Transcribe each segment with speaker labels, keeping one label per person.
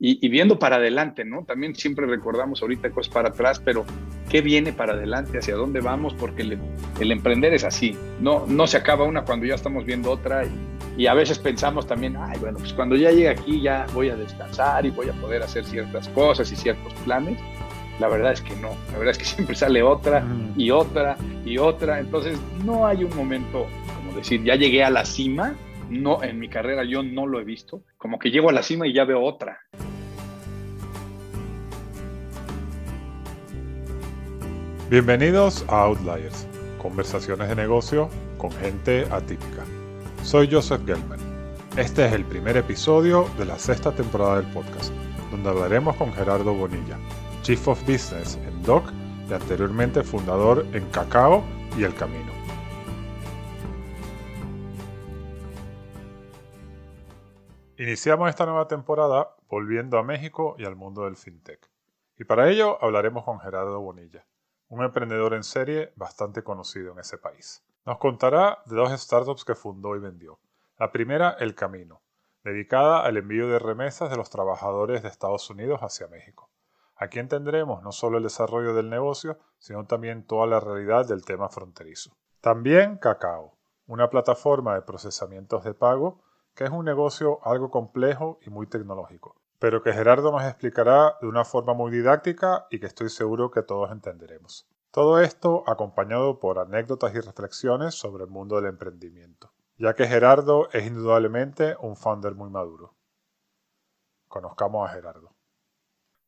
Speaker 1: y, viendo para adelante, ¿no? También siempre recordamos ahorita cosas para atrás, pero ¿qué viene para adelante? ¿Hacia dónde vamos? Porque el, emprender es así, no, no se acaba una cuando ya estamos viendo otra y, y, a veces pensamos también, ay, bueno, pues cuando ya llegue aquí ya voy a descansar y voy a poder hacer ciertas cosas y ciertos planes. La verdad es que no, la verdad es que siempre sale otra y otra y otra, entonces no hay un momento como decir, ya llegué a la cima, no, en mi carrera yo no lo he visto, como que llego a la cima y ya veo otra.
Speaker 2: Bienvenidos a Outliers, conversaciones de negocio con gente atípica. Soy Joseph Gelman. Este es el primer episodio de la sexta temporada del podcast, donde hablaremos con Gerardo Bonilla, Chief of Business en DOC y anteriormente fundador en Cacao y El Camino. Iniciamos esta nueva temporada volviendo a México y al mundo del fintech. Y para ello hablaremos con Gerardo Bonilla, un emprendedor en serie bastante conocido en ese país. Nos contará de dos startups que fundó y vendió. La primera, El Camino, dedicada al envío de remesas de los trabajadores de Estados Unidos hacia México. Aquí entenderemos no solo el desarrollo del negocio, sino también toda la realidad del tema fronterizo. También Cacao, una plataforma de procesamientos de pago que es un negocio algo complejo y muy tecnológico, pero que Gerardo nos explicará de una forma muy didáctica y que estoy seguro que todos entenderemos. Todo esto acompañado por anécdotas y reflexiones sobre el mundo del emprendimiento, ya que Gerardo es indudablemente un founder muy maduro. Conozcamos a Gerardo.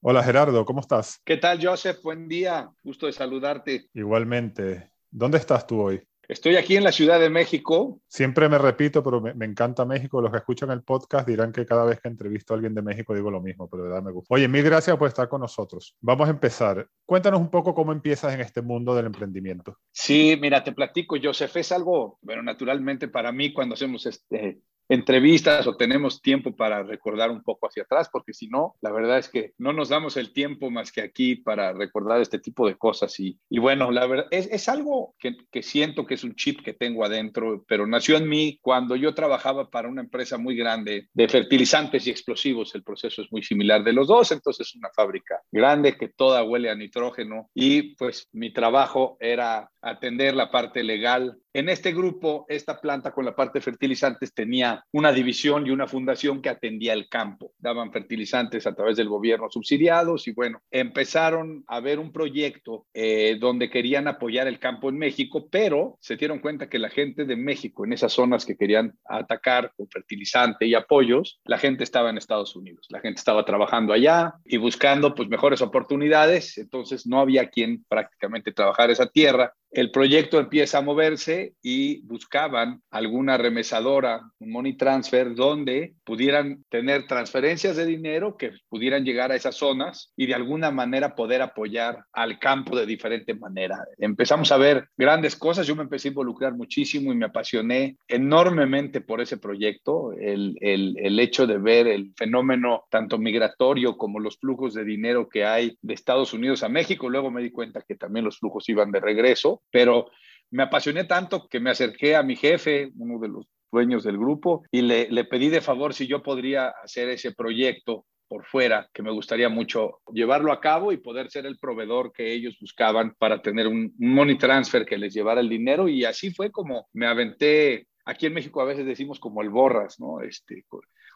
Speaker 2: Hola Gerardo, ¿cómo estás?
Speaker 1: ¿Qué tal Joseph? Buen día, gusto de saludarte.
Speaker 2: Igualmente. ¿Dónde estás tú hoy?
Speaker 1: Estoy aquí en la Ciudad de México.
Speaker 2: Siempre me repito, pero me, encanta México. Los que escuchan el podcast dirán que cada vez que entrevisto a alguien de México digo lo mismo, pero de verdad me gusta. Oye, mil gracias por estar con nosotros. Vamos a empezar. Cuéntanos un poco cómo empiezas en este mundo del emprendimiento.
Speaker 1: Sí, mira, te platico, Joseph, es algo, bueno, naturalmente para mí cuando hacemos este, entrevistas o tenemos tiempo para recordar un poco hacia atrás, porque si no, la verdad es que no nos damos el tiempo más que aquí para recordar este tipo de cosas. Y, y bueno, la verdad es, es algo que, que, siento que es un chip que tengo adentro, pero nació en mí cuando yo trabajaba para una empresa muy grande de fertilizantes y explosivos. El proceso es muy similar de los dos, entonces es una fábrica grande que toda huele a nitrógeno y pues mi trabajo era atender la parte legal en este grupo, esta planta con la parte de fertilizantes tenía una división y una fundación que atendía el campo. Daban fertilizantes a través del gobierno subsidiados y bueno, empezaron a ver un proyecto eh, donde querían apoyar el campo en México, pero se dieron cuenta que la gente de México, en esas zonas que querían atacar con fertilizante y apoyos, la gente estaba en Estados Unidos. La gente estaba trabajando allá y buscando pues mejores oportunidades, entonces no había quien prácticamente trabajar esa tierra el proyecto empieza a moverse y buscaban alguna remesadora, un money transfer, donde pudieran tener transferencias de dinero que pudieran llegar a esas zonas y de alguna manera poder apoyar al campo de diferente manera. Empezamos a ver grandes cosas, yo me empecé a involucrar muchísimo y me apasioné enormemente por ese proyecto, el, el, el hecho de ver el fenómeno tanto migratorio como los flujos de dinero que hay de Estados Unidos a México, luego me di cuenta que también los flujos iban de regreso pero me apasioné tanto que me acerqué a mi jefe, uno de los dueños del grupo, y le, pedí de favor si yo podría hacer ese proyecto por fuera, que me gustaría mucho llevarlo a cabo y poder ser el proveedor que ellos buscaban para tener un money transfer que les llevara el dinero. Y así fue como me aventé, aquí en México a veces decimos como el borras, ¿no? Este,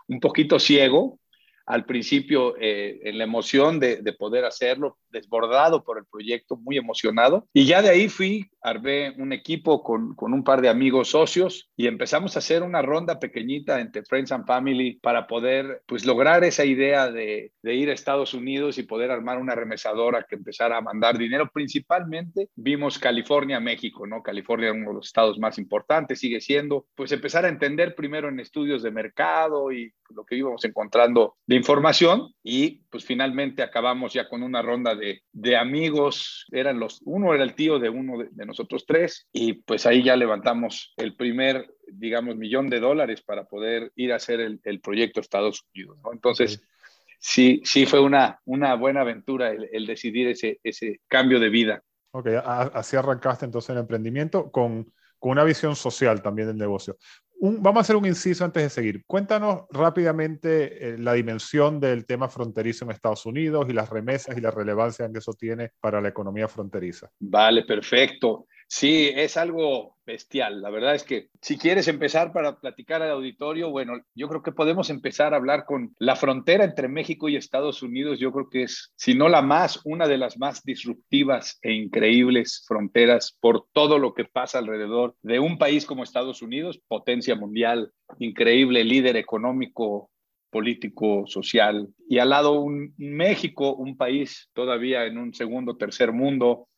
Speaker 1: un poquito ciego, al principio eh, en la emoción de, de, poder hacerlo, desbordado por el proyecto, muy emocionado. Y ya de ahí fui, armé un equipo con, con, un par de amigos socios y empezamos a hacer una ronda pequeñita entre Friends and Family para poder pues lograr esa idea de, de ir a Estados Unidos y poder armar una remesadora que empezara a mandar dinero. Principalmente vimos California, México, ¿no? California uno de los estados más importantes, sigue siendo, pues empezar a entender primero en estudios de mercado y lo que íbamos encontrando información y pues finalmente acabamos ya con una ronda de, de amigos, eran los, uno era el tío de uno de, nosotros tres y pues ahí ya levantamos el primer, digamos, millón de dólares para poder ir a hacer el, el proyecto Estados Unidos, ¿no? Entonces... Sí, sí fue una, una buena aventura el, el decidir ese, ese cambio de vida.
Speaker 2: Ok, así arrancaste entonces el emprendimiento con, con una visión social también del negocio vamos a hacer un inciso antes de seguir. Cuéntanos rápidamente eh, la dimensión del tema fronterizo en Estados Unidos y las remesas y la relevancia que eso tiene para la economía fronteriza.
Speaker 1: Vale, perfecto. Sí, es algo bestial. La verdad es que si quieres empezar para platicar al auditorio, bueno, yo creo que podemos empezar a hablar con la frontera entre México y Estados Unidos. Yo creo que es, si no la más, una de las más disruptivas e increíbles fronteras por todo lo que pasa alrededor de un país como Estados Unidos, potencia mundial, increíble líder económico político, social, y al lado un México, un país todavía en un segundo, tercer mundo,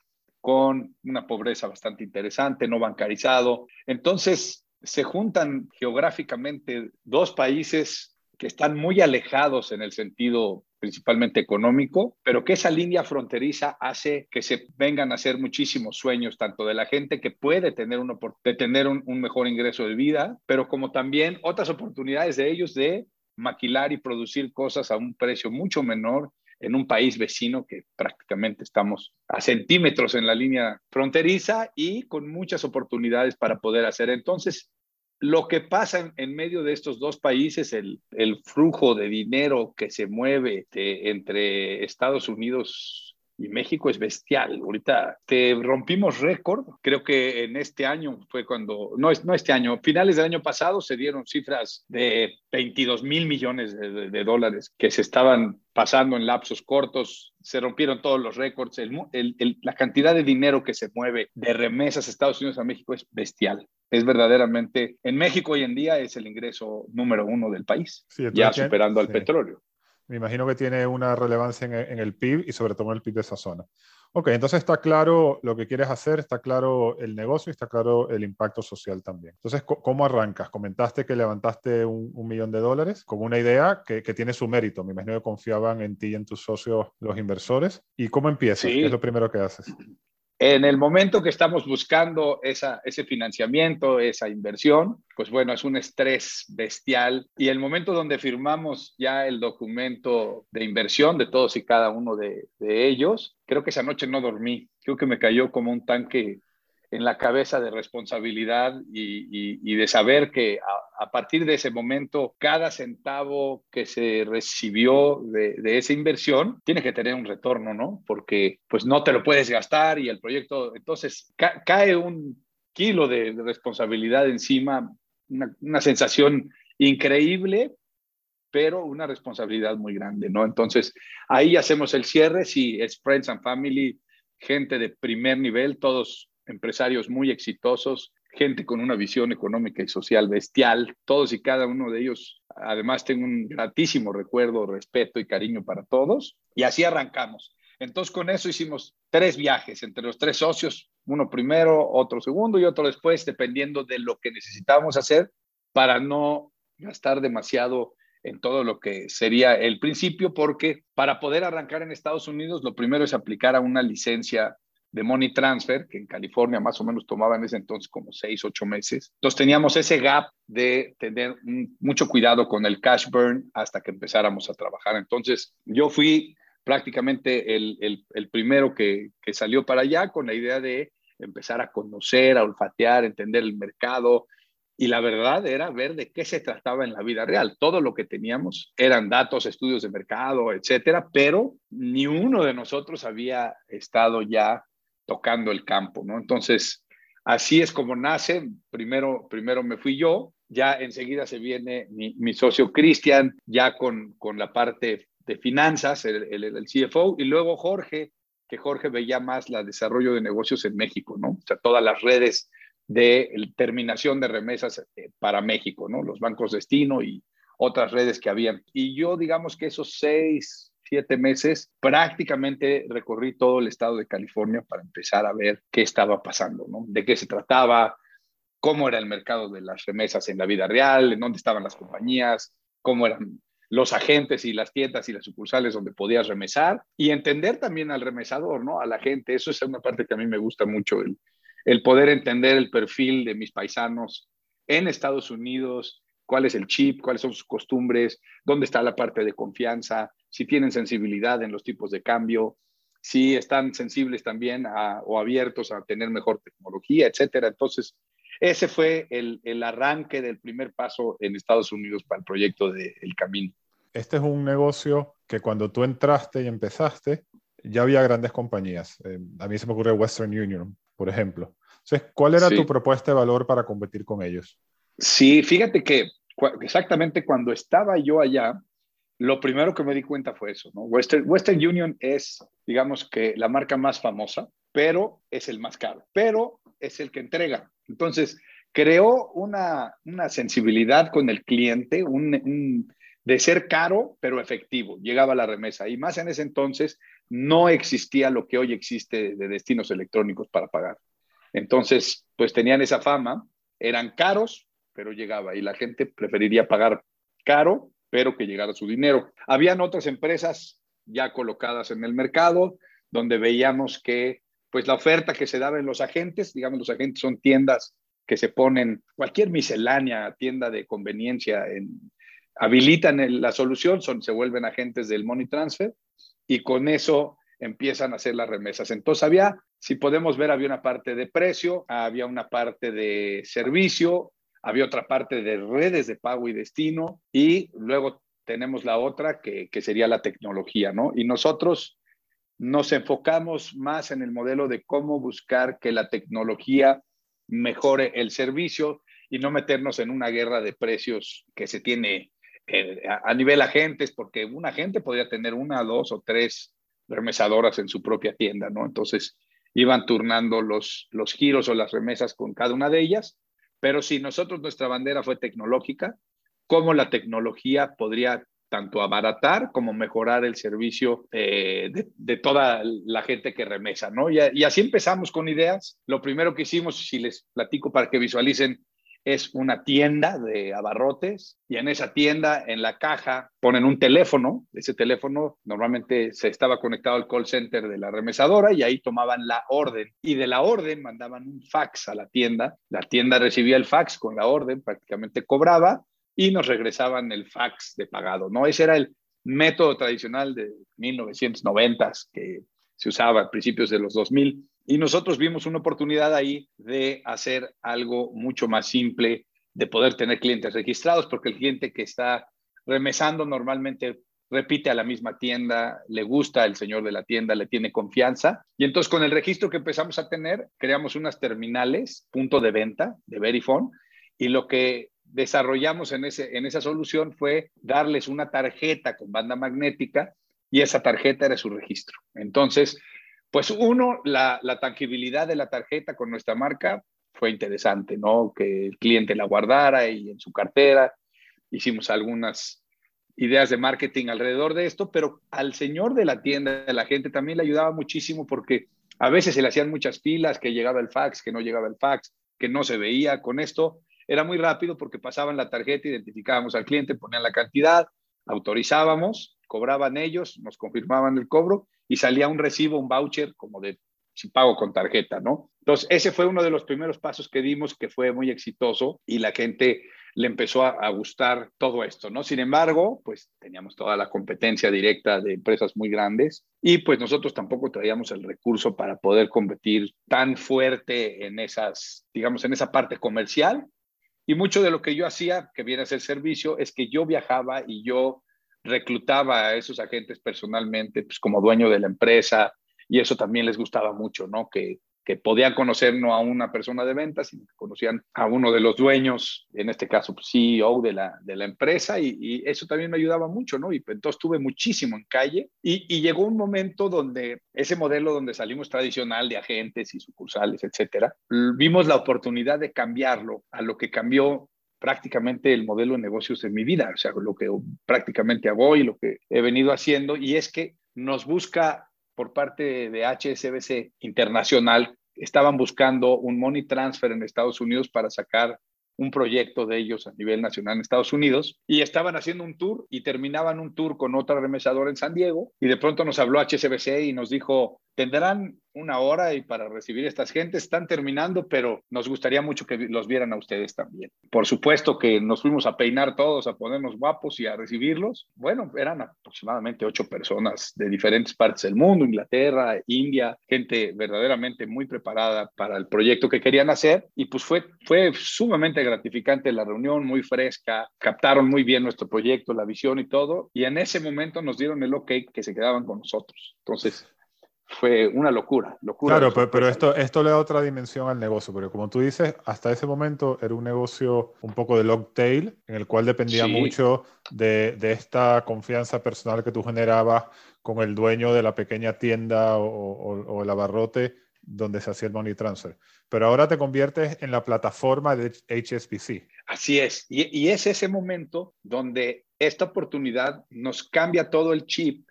Speaker 1: con una pobreza bastante interesante, no bancarizado. Entonces, se juntan geográficamente dos países que están muy alejados en el sentido principalmente económico, pero que esa línea fronteriza hace que se vengan a hacer muchísimos sueños, tanto de la gente que puede tener, un, un mejor ingreso de vida, pero como también otras oportunidades de ellos de maquilar y producir cosas a un precio mucho menor en un país vecino que prácticamente estamos a centímetros en la línea fronteriza y con muchas oportunidades para poder hacer. Entonces, lo que pasa en, medio de estos dos países, el, el, flujo de dinero que se mueve entre Estados Unidos y México es bestial. Ahorita te rompimos récord. Creo que en este año fue cuando, no, no este año, finales del año pasado se dieron cifras de 22 mil millones de, dólares que se estaban pasando en lapsos cortos. Se rompieron todos los récords. la cantidad de dinero que se mueve de remesas a Estados Unidos a México es bestial. Es verdaderamente, en México hoy en día es el ingreso número uno del país, ya superando al petróleo.
Speaker 2: Me imagino que tiene una relevancia en, el PIB y sobre todo en el PIB de esa zona. Ok, entonces está claro lo que quieres hacer, está claro el negocio y está claro el impacto social también. Entonces, ¿cómo arrancas? Comentaste que levantaste un, millón de dólares con una idea que, tiene su mérito. Me imagino que confiaban en ti y en tus socios los inversores. ¿Y cómo empiezas? ¿Qué es lo primero que haces?
Speaker 1: En el momento que estamos buscando ese financiamiento, esa inversión, pues bueno, es un estrés bestial. Y el momento donde firmamos ya el documento de inversión de todos y cada uno de ellos, creo que esa noche no dormí. Creo que me cayó como un tanque en la cabeza de responsabilidad y, de saber que a, partir de ese momento cada centavo que se recibió de, esa inversión tiene que tener un retorno, ¿no? Porque pues no te lo puedes gastar y el proyecto, entonces cae un kilo de, responsabilidad encima, una, sensación increíble, pero una responsabilidad muy grande, ¿no? Entonces ahí hacemos el cierre, si es Friends and Family, gente de primer nivel, todos empresarios muy exitosos, gente con una visión económica y social bestial, todos y cada uno de ellos. Además, tengo un gratísimo recuerdo, respeto y cariño para todos. Y así arrancamos. Entonces, con eso hicimos tres viajes entre los tres socios, uno primero, otro segundo y otro después, dependiendo de lo que necesitábamos hacer para no gastar demasiado en todo lo que sería el principio, porque para poder arrancar en Estados Unidos, lo primero es aplicar a una licencia de money transfer, que en California más o menos tomaba en ese entonces como seis, ocho meses. Entonces teníamos ese gap de tener mucho cuidado con el cash burn hasta que empezáramos a trabajar. Entonces yo fui prácticamente el, el, primero que, que salió para allá con la idea de empezar a conocer, a olfatear, entender el mercado, y la verdad era ver de qué se trataba en la vida real. Todo lo que teníamos eran datos, estudios de mercado, etcétera, pero ni uno de nosotros había estado ya tocando el campo, ¿no? Entonces, así es como nace. Primero, primero me fui yo, ya enseguida se viene mi, socio Cristian, ya con, con la parte de finanzas, el, el, CFO, y luego Jorge, que Jorge veía más el desarrollo de negocios en México, ¿no? O sea, todas las redes de terminación de remesas eh, para México, ¿no? Los bancos destino y otras redes que habían. Y yo, digamos que esos seis, siete meses, prácticamente recorrí todo el estado de California para empezar a ver qué estaba pasando, ¿no? De qué se trataba, cómo era el mercado de las remesas en la vida real, en dónde estaban las compañías, cómo eran los agentes y las tiendas y las sucursales donde podías remesar y entender también al remesador, ¿no? A la gente. Eso es una parte que a mí me gusta mucho, el, el poder entender el perfil de mis paisanos en Estados Unidos, cuál es el chip, cuáles son sus costumbres, dónde está la parte de confianza, si tienen sensibilidad en los tipos de cambio, si están sensibles también o abiertos a tener mejor tecnología, etcétera. Entonces, ese fue el, el arranque del primer paso en Estados Unidos para el proyecto del El Camino.
Speaker 2: Este es un negocio que cuando tú entraste y empezaste, ya había grandes compañías. Eh, a mí se me ocurre Western Union, por ejemplo. Entonces, ¿cuál era tu propuesta de valor para competir con ellos?
Speaker 1: Sí, fíjate que exactamente cuando estaba yo allá, lo primero que me di cuenta fue eso, ¿no? Western, Union es, digamos que la marca más famosa, pero es el más caro, pero es el que entrega. Entonces, creó una, una sensibilidad con el cliente, un, de ser caro, pero efectivo. Llegaba la remesa. Y más en ese entonces no existía lo que hoy existe de destinos electrónicos para pagar. Entonces, pues tenían esa fama, eran caros, pero llegaba. Y la gente preferiría pagar caro pero que llegara su dinero. Habían otras empresas ya colocadas en el mercado donde veíamos que pues la oferta que se daba en los agentes, digamos los agentes son tiendas que se ponen cualquier miscelánea, tienda de conveniencia, en, habilitan la solución, son, se vuelven agentes del money transfer y con eso empiezan a hacer las remesas. Entonces había, si podemos ver, había una parte de precio, había una parte de servicio, había otra parte de redes de pago y destino y luego tenemos la otra que, sería la tecnología, ¿no? Y nosotros nos enfocamos más en el modelo de cómo buscar que la tecnología mejore el servicio y no meternos en una guerra de precios que se tiene eh, a, nivel agentes, porque un agente podría tener una, dos o tres remesadoras en su propia tienda, ¿no? Entonces iban turnando los, los giros o las remesas con cada una de ellas pero si nosotros, nuestra bandera fue tecnológica, ¿cómo la tecnología podría tanto abaratar como mejorar el servicio eh, de, toda la gente que remesa, ¿no? Y, y, así empezamos con ideas. Lo primero que hicimos, si les platico para que visualicen, es una tienda de abarrotes y en esa tienda, en la caja, ponen un teléfono. Ese teléfono normalmente se estaba conectado al call center de la remesadora y ahí tomaban la orden. Y de la orden mandaban un fax a la tienda. La tienda recibía el fax con la orden, prácticamente cobraba y nos regresaban el fax de pagado. ¿no? Ese era el método tradicional de 1990 que se usaba a principios de los 2000. Y nosotros vimos una oportunidad ahí de hacer algo mucho más simple, de poder tener clientes registrados, porque el cliente que está remesando normalmente repite a la misma tienda, le gusta el señor de la tienda, le tiene confianza. Y entonces con el registro que empezamos a tener, creamos unas terminales, punto de venta de Verifone, y lo que desarrollamos en, ese, en esa solución fue darles una tarjeta con banda magnética y esa tarjeta era su registro. Entonces, pues uno, la, tangibilidad de la tarjeta con nuestra marca fue interesante, ¿no? Que el cliente la guardara y en su cartera. Hicimos algunas ideas de marketing alrededor de esto, pero al señor de la tienda, la gente, también le ayudaba muchísimo porque a veces se le hacían muchas filas, que llegaba el fax, que no llegaba el fax, que no se veía. Con esto era muy rápido porque pasaban la tarjeta, identificábamos al cliente, ponían la cantidad, autorizábamos, cobraban ellos, nos confirmaban el cobro y salía un recibo, un voucher como de si pago con tarjeta, ¿no? Entonces, ese fue uno de los primeros pasos que dimos que fue muy exitoso y la gente le empezó a, gustar todo esto, ¿no? Sin embargo, pues teníamos toda la competencia directa de empresas muy grandes y pues nosotros tampoco traíamos el recurso para poder competir tan fuerte en esas, digamos, en esa parte comercial. Y mucho de lo que yo hacía, que viene a ser servicio, es que yo viajaba y yo reclutaba a esos agentes personalmente, pues como dueño de la empresa, y eso también les gustaba mucho, ¿no? Que, que podían conocer no a una persona de ventas, sino que conocían a uno de los dueños, en este caso pues, CEO de la, de la empresa, y, eso también me ayudaba mucho, ¿no? Y entonces tuve muchísimo en calle, y, y, llegó un momento donde ese modelo donde salimos tradicional de agentes y sucursales, etcétera, vimos la oportunidad de cambiarlo a lo que cambió prácticamente el modelo de negocios de mi vida, o sea, lo que prácticamente hago y lo que he venido haciendo, y es que nos busca por parte de HSBC Internacional, estaban buscando un money transfer en Estados Unidos para sacar un proyecto de ellos a nivel nacional en Estados Unidos y estaban haciendo un tour y terminaban un tour con otra remesadora en San Diego y de pronto nos habló HSBC y nos dijo, ¿tendrán una hora y para recibir a estas gentes. Están terminando, pero nos gustaría mucho que los vieran a ustedes también. Por supuesto que nos fuimos a peinar todos, a ponernos guapos y a recibirlos. Bueno, eran aproximadamente ocho personas de diferentes partes del mundo, Inglaterra, India, gente verdaderamente muy preparada para el proyecto que querían hacer. Y pues fue, fue sumamente gratificante la reunión, muy fresca, captaron muy bien nuestro proyecto, la visión y todo. Y en ese momento nos dieron el ok que se quedaban con nosotros. Entonces, fue una locura, locura.
Speaker 2: Claro, pero, esto, esto le da otra dimensión al negocio, porque como tú dices, hasta ese momento era un negocio un poco de long tail, en el cual dependía mucho de, de, esta confianza personal que tú generabas con el dueño de la pequeña tienda o, o, el abarrote donde se hacía el money transfer. Pero ahora te conviertes en la plataforma de HSBC.
Speaker 1: Así es, y, y es ese momento donde esta oportunidad nos cambia todo el chip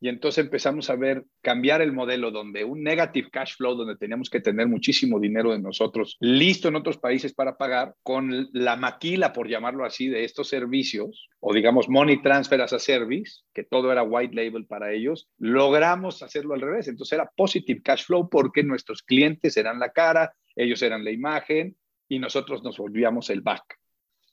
Speaker 1: y entonces empezamos a ver cambiar el modelo donde un negative cash flow, donde teníamos que tener muchísimo dinero de nosotros listo en otros países para pagar, con la maquila, por llamarlo así, de estos servicios, o digamos money transfer as a service, que todo era white label para ellos, logramos hacerlo al revés. Entonces era positive cash flow porque nuestros clientes eran la cara, ellos eran la imagen y nosotros nos volvíamos el back.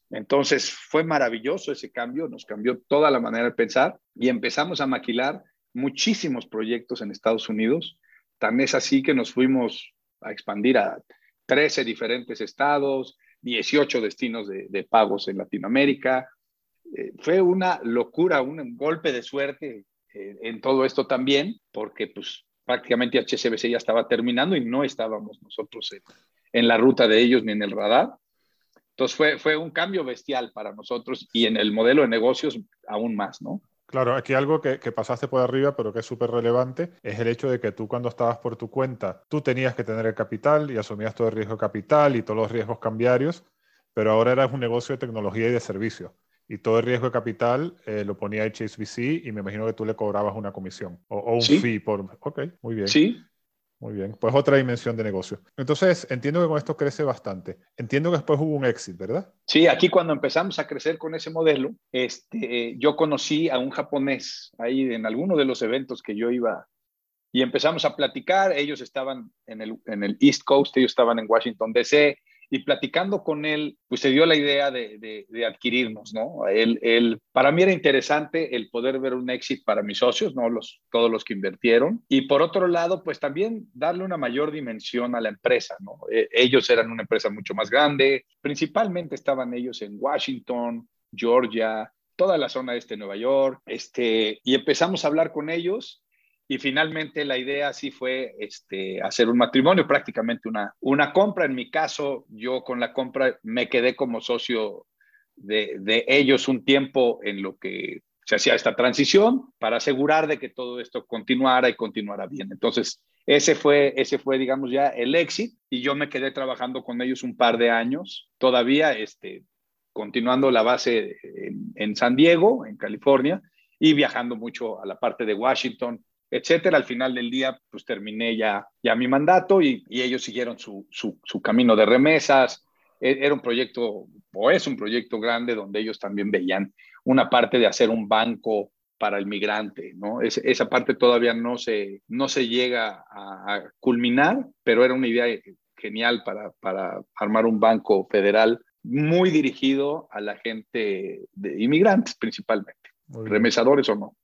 Speaker 1: Entonces fue maravilloso ese cambio, nos cambió toda la manera de pensar y empezamos a maquilar muchísimos proyectos en Estados Unidos. Tan es así que nos fuimos a expandir a 13 diferentes estados, 18 destinos de, pagos en Latinoamérica. Eh, fue una locura, un golpe de suerte eh, en todo esto también, porque pues prácticamente HSBC ya estaba terminando y no estábamos nosotros en, en, la ruta de ellos ni en el radar. Entonces fue, fue un cambio bestial para nosotros y en el modelo de negocios aún más, ¿no?
Speaker 2: Claro, aquí algo que, pasaste por arriba, pero que es súper relevante, es el hecho de que tú cuando estabas por tu cuenta, tú tenías que tener el capital y asumías todo el riesgo de capital y todos los riesgos cambiarios, pero ahora eras un negocio de tecnología y de servicio. Y todo el riesgo de capital eh, lo ponía HSBC y me imagino que tú le cobrabas una comisión o, un fee por... Ok, muy bien.
Speaker 1: Sí,
Speaker 2: muy bien, pues otra dimensión de negocio. Entonces, entiendo que con esto crece bastante. Entiendo que después hubo un éxito, ¿verdad?
Speaker 1: Sí, aquí cuando empezamos a crecer con ese modelo, este, yo conocí a un japonés ahí en alguno de los eventos que yo iba y empezamos a platicar. Ellos estaban en el, en el East Coast, ellos estaban en Washington, D.C y platicando con él, pues se dio la idea de, adquirirnos, ¿no? Él, él, para mí era interesante el poder ver un éxito para mis socios, ¿no? Los, todos los que invirtieron. Y por otro lado, pues también darle una mayor dimensión a la empresa, ¿no? E, ellos eran una empresa mucho más grande, principalmente estaban ellos en Washington, Georgia, toda la zona este de Nueva York, este, y empezamos a hablar con ellos y finalmente la idea sí fue este, hacer un matrimonio, prácticamente una, una compra. En mi caso, yo con la compra me quedé como socio de, de ellos un tiempo en lo que se hacía esta transición para asegurar de que todo esto continuara y continuara bien. Entonces, ese fue, ese fue, digamos, ya el éxito y yo me quedé trabajando con ellos un par de años, todavía este, continuando la base en, en San Diego, en California, y viajando mucho a la parte de Washington, etcétera. Al final del día, pues terminé ya, ya mi mandato y, ellos siguieron su, su, camino de remesas. E, era un proyecto, o es un proyecto grande donde ellos también veían una parte de hacer un banco para el migrante, ¿no? esa parte todavía no se, no se llega a, culminar, pero era una idea genial para, para armar un banco federal muy dirigido a la gente de inmigrantes principalmente, remesadores o no.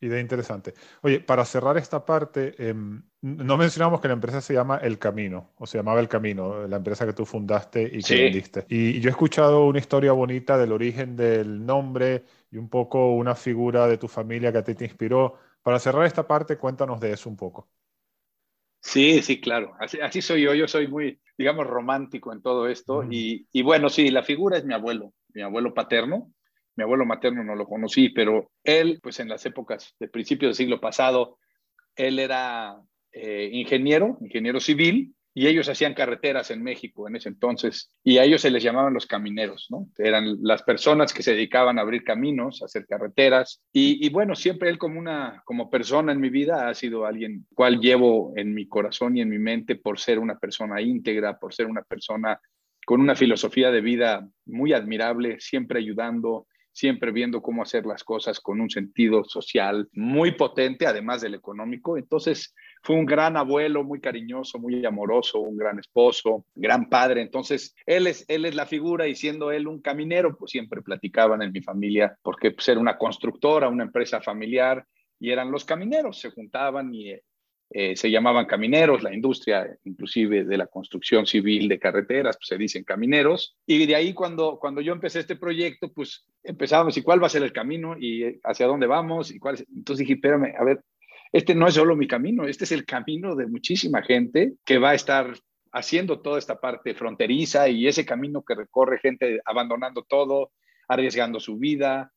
Speaker 2: Idea interesante. Oye, para cerrar esta parte, em, no mencionamos que la empresa se llama El Camino, o se llamaba El Camino, la empresa que tú fundaste y que vendiste. Y, yo he escuchado una historia bonita del origen del nombre y un poco una figura de tu familia que a ti te inspiró. Para cerrar esta parte, cuéntanos de eso un poco.
Speaker 1: Sí, sí, claro. Así, soy yo. Yo soy muy, digamos, romántico en todo esto. Y, y bueno, sí, la figura es mi abuelo, mi abuelo paterno mi abuelo materno no lo conocí, pero él, pues en las épocas de principios del siglo pasado, él era eh, ingeniero, ingeniero civil, y ellos hacían carreteras en México en ese entonces, y a ellos se les llamaban los camineros, ¿no? Eran las personas que se dedicaban a abrir caminos, a hacer carreteras, y, bueno, siempre él como una, como persona en mi vida ha sido alguien cual llevo en mi corazón y en mi mente por ser una persona íntegra, por ser una persona con una filosofía de vida muy admirable, siempre ayudando, siempre viendo cómo hacer las cosas con un sentido social muy potente, además del económico. Entonces, fue un gran abuelo, muy cariñoso, muy amoroso, un gran esposo, gran padre. Entonces, él es, él es la figura y siendo él un caminero, pues siempre platicaban en mi familia, porque pues, era una constructora, una empresa familiar, y eran los camineros, se juntaban y eh, se llamaban camineros, la industria inclusive de la construcción civil de carreteras, pues se dicen camineros. Y de ahí cuando, cuando yo empecé este proyecto, pues empezábamos y cuál va a ser el camino y hacia dónde vamos y cuál. Entonces dije, espérame, a ver, este no es solo mi camino, este es el camino de muchísima gente que va a estar haciendo toda esta parte fronteriza y ese camino que recorre gente abandonando todo, arriesgando su vida,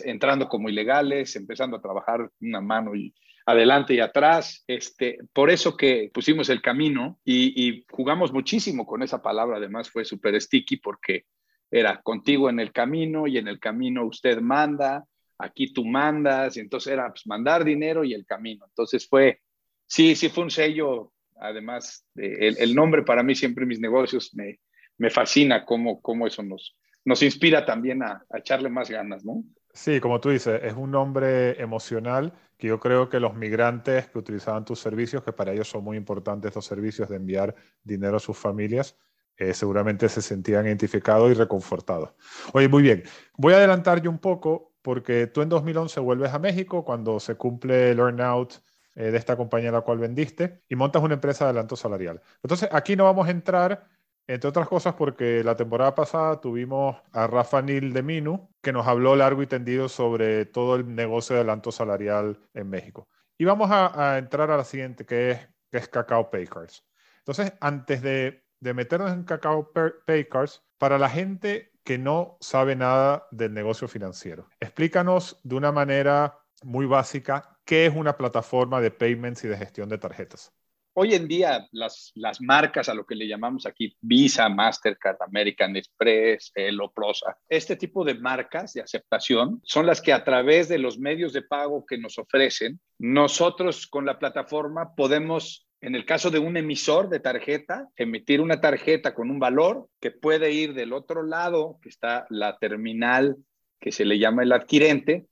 Speaker 1: entrando como ilegales, empezando a trabajar una mano y adelante y atrás. Este, por eso que pusimos el camino y, jugamos muchísimo con esa palabra. Además fue súper sticky porque era contigo en el camino y en el camino usted manda, aquí tú mandas. Y entonces era pues, mandar dinero y el camino. Entonces fue, sí, sí fue un sello. Además, el, nombre para mí siempre mis negocios me, me fascina cómo, cómo eso nos, nos inspira también a, a echarle más ganas, ¿no?
Speaker 2: Sí, como tú dices, es un nombre emocional que yo creo que los migrantes que utilizaban tus servicios, que para ellos son muy importantes estos servicios de enviar dinero a sus familias, eh, seguramente se sentían identificados y reconfortados. Oye, muy bien, voy a adelantar yo un poco porque tú en 2011 vuelves a México cuando se cumple el earnout eh, de esta compañía a la cual vendiste y montas una empresa de adelanto salarial. Entonces, aquí no vamos a entrar entre otras cosas porque la temporada pasada tuvimos a Rafa Nil de Minu, que nos habló largo y tendido sobre todo el negocio de adelanto salarial en México. Y vamos a, entrar a la siguiente, que es, que es Cacao Paycards. Entonces, antes de, de meternos en Cacao Paycards, para la gente que no sabe nada del negocio financiero, explícanos de una manera muy básica qué es una plataforma de payments y de gestión de tarjetas.
Speaker 1: Hoy en día las, las marcas a lo que le llamamos aquí Visa, Mastercard, American Express, Elo, Prosa, este tipo de marcas de aceptación son las que a través de los medios de pago que nos ofrecen, nosotros con la plataforma podemos en el caso de un emisor de tarjeta, emitir una tarjeta con un valor que puede ir del otro lado, que está la terminal que se le llama el adquirente,